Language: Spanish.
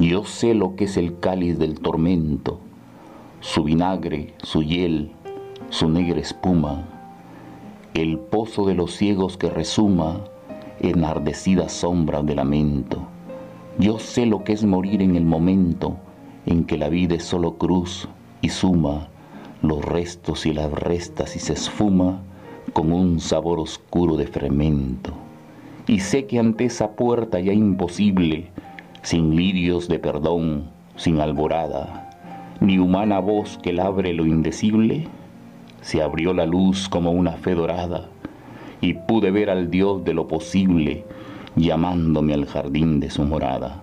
Yo sé lo que es el cáliz del tormento, su vinagre, su hiel, su negra espuma, el pozo de los ciegos que resuma enardecida sombra de lamento. Yo sé lo que es morir en el momento en que la vida es solo cruz y suma los restos y las restas y se esfuma con un sabor oscuro de fermento. Y sé que ante esa puerta ya imposible, sin lirios de perdón, sin alborada, ni humana voz que labre lo indecible, se abrió la luz como una fe dorada y pude ver al Dios de lo posible llamándome al jardín de su morada.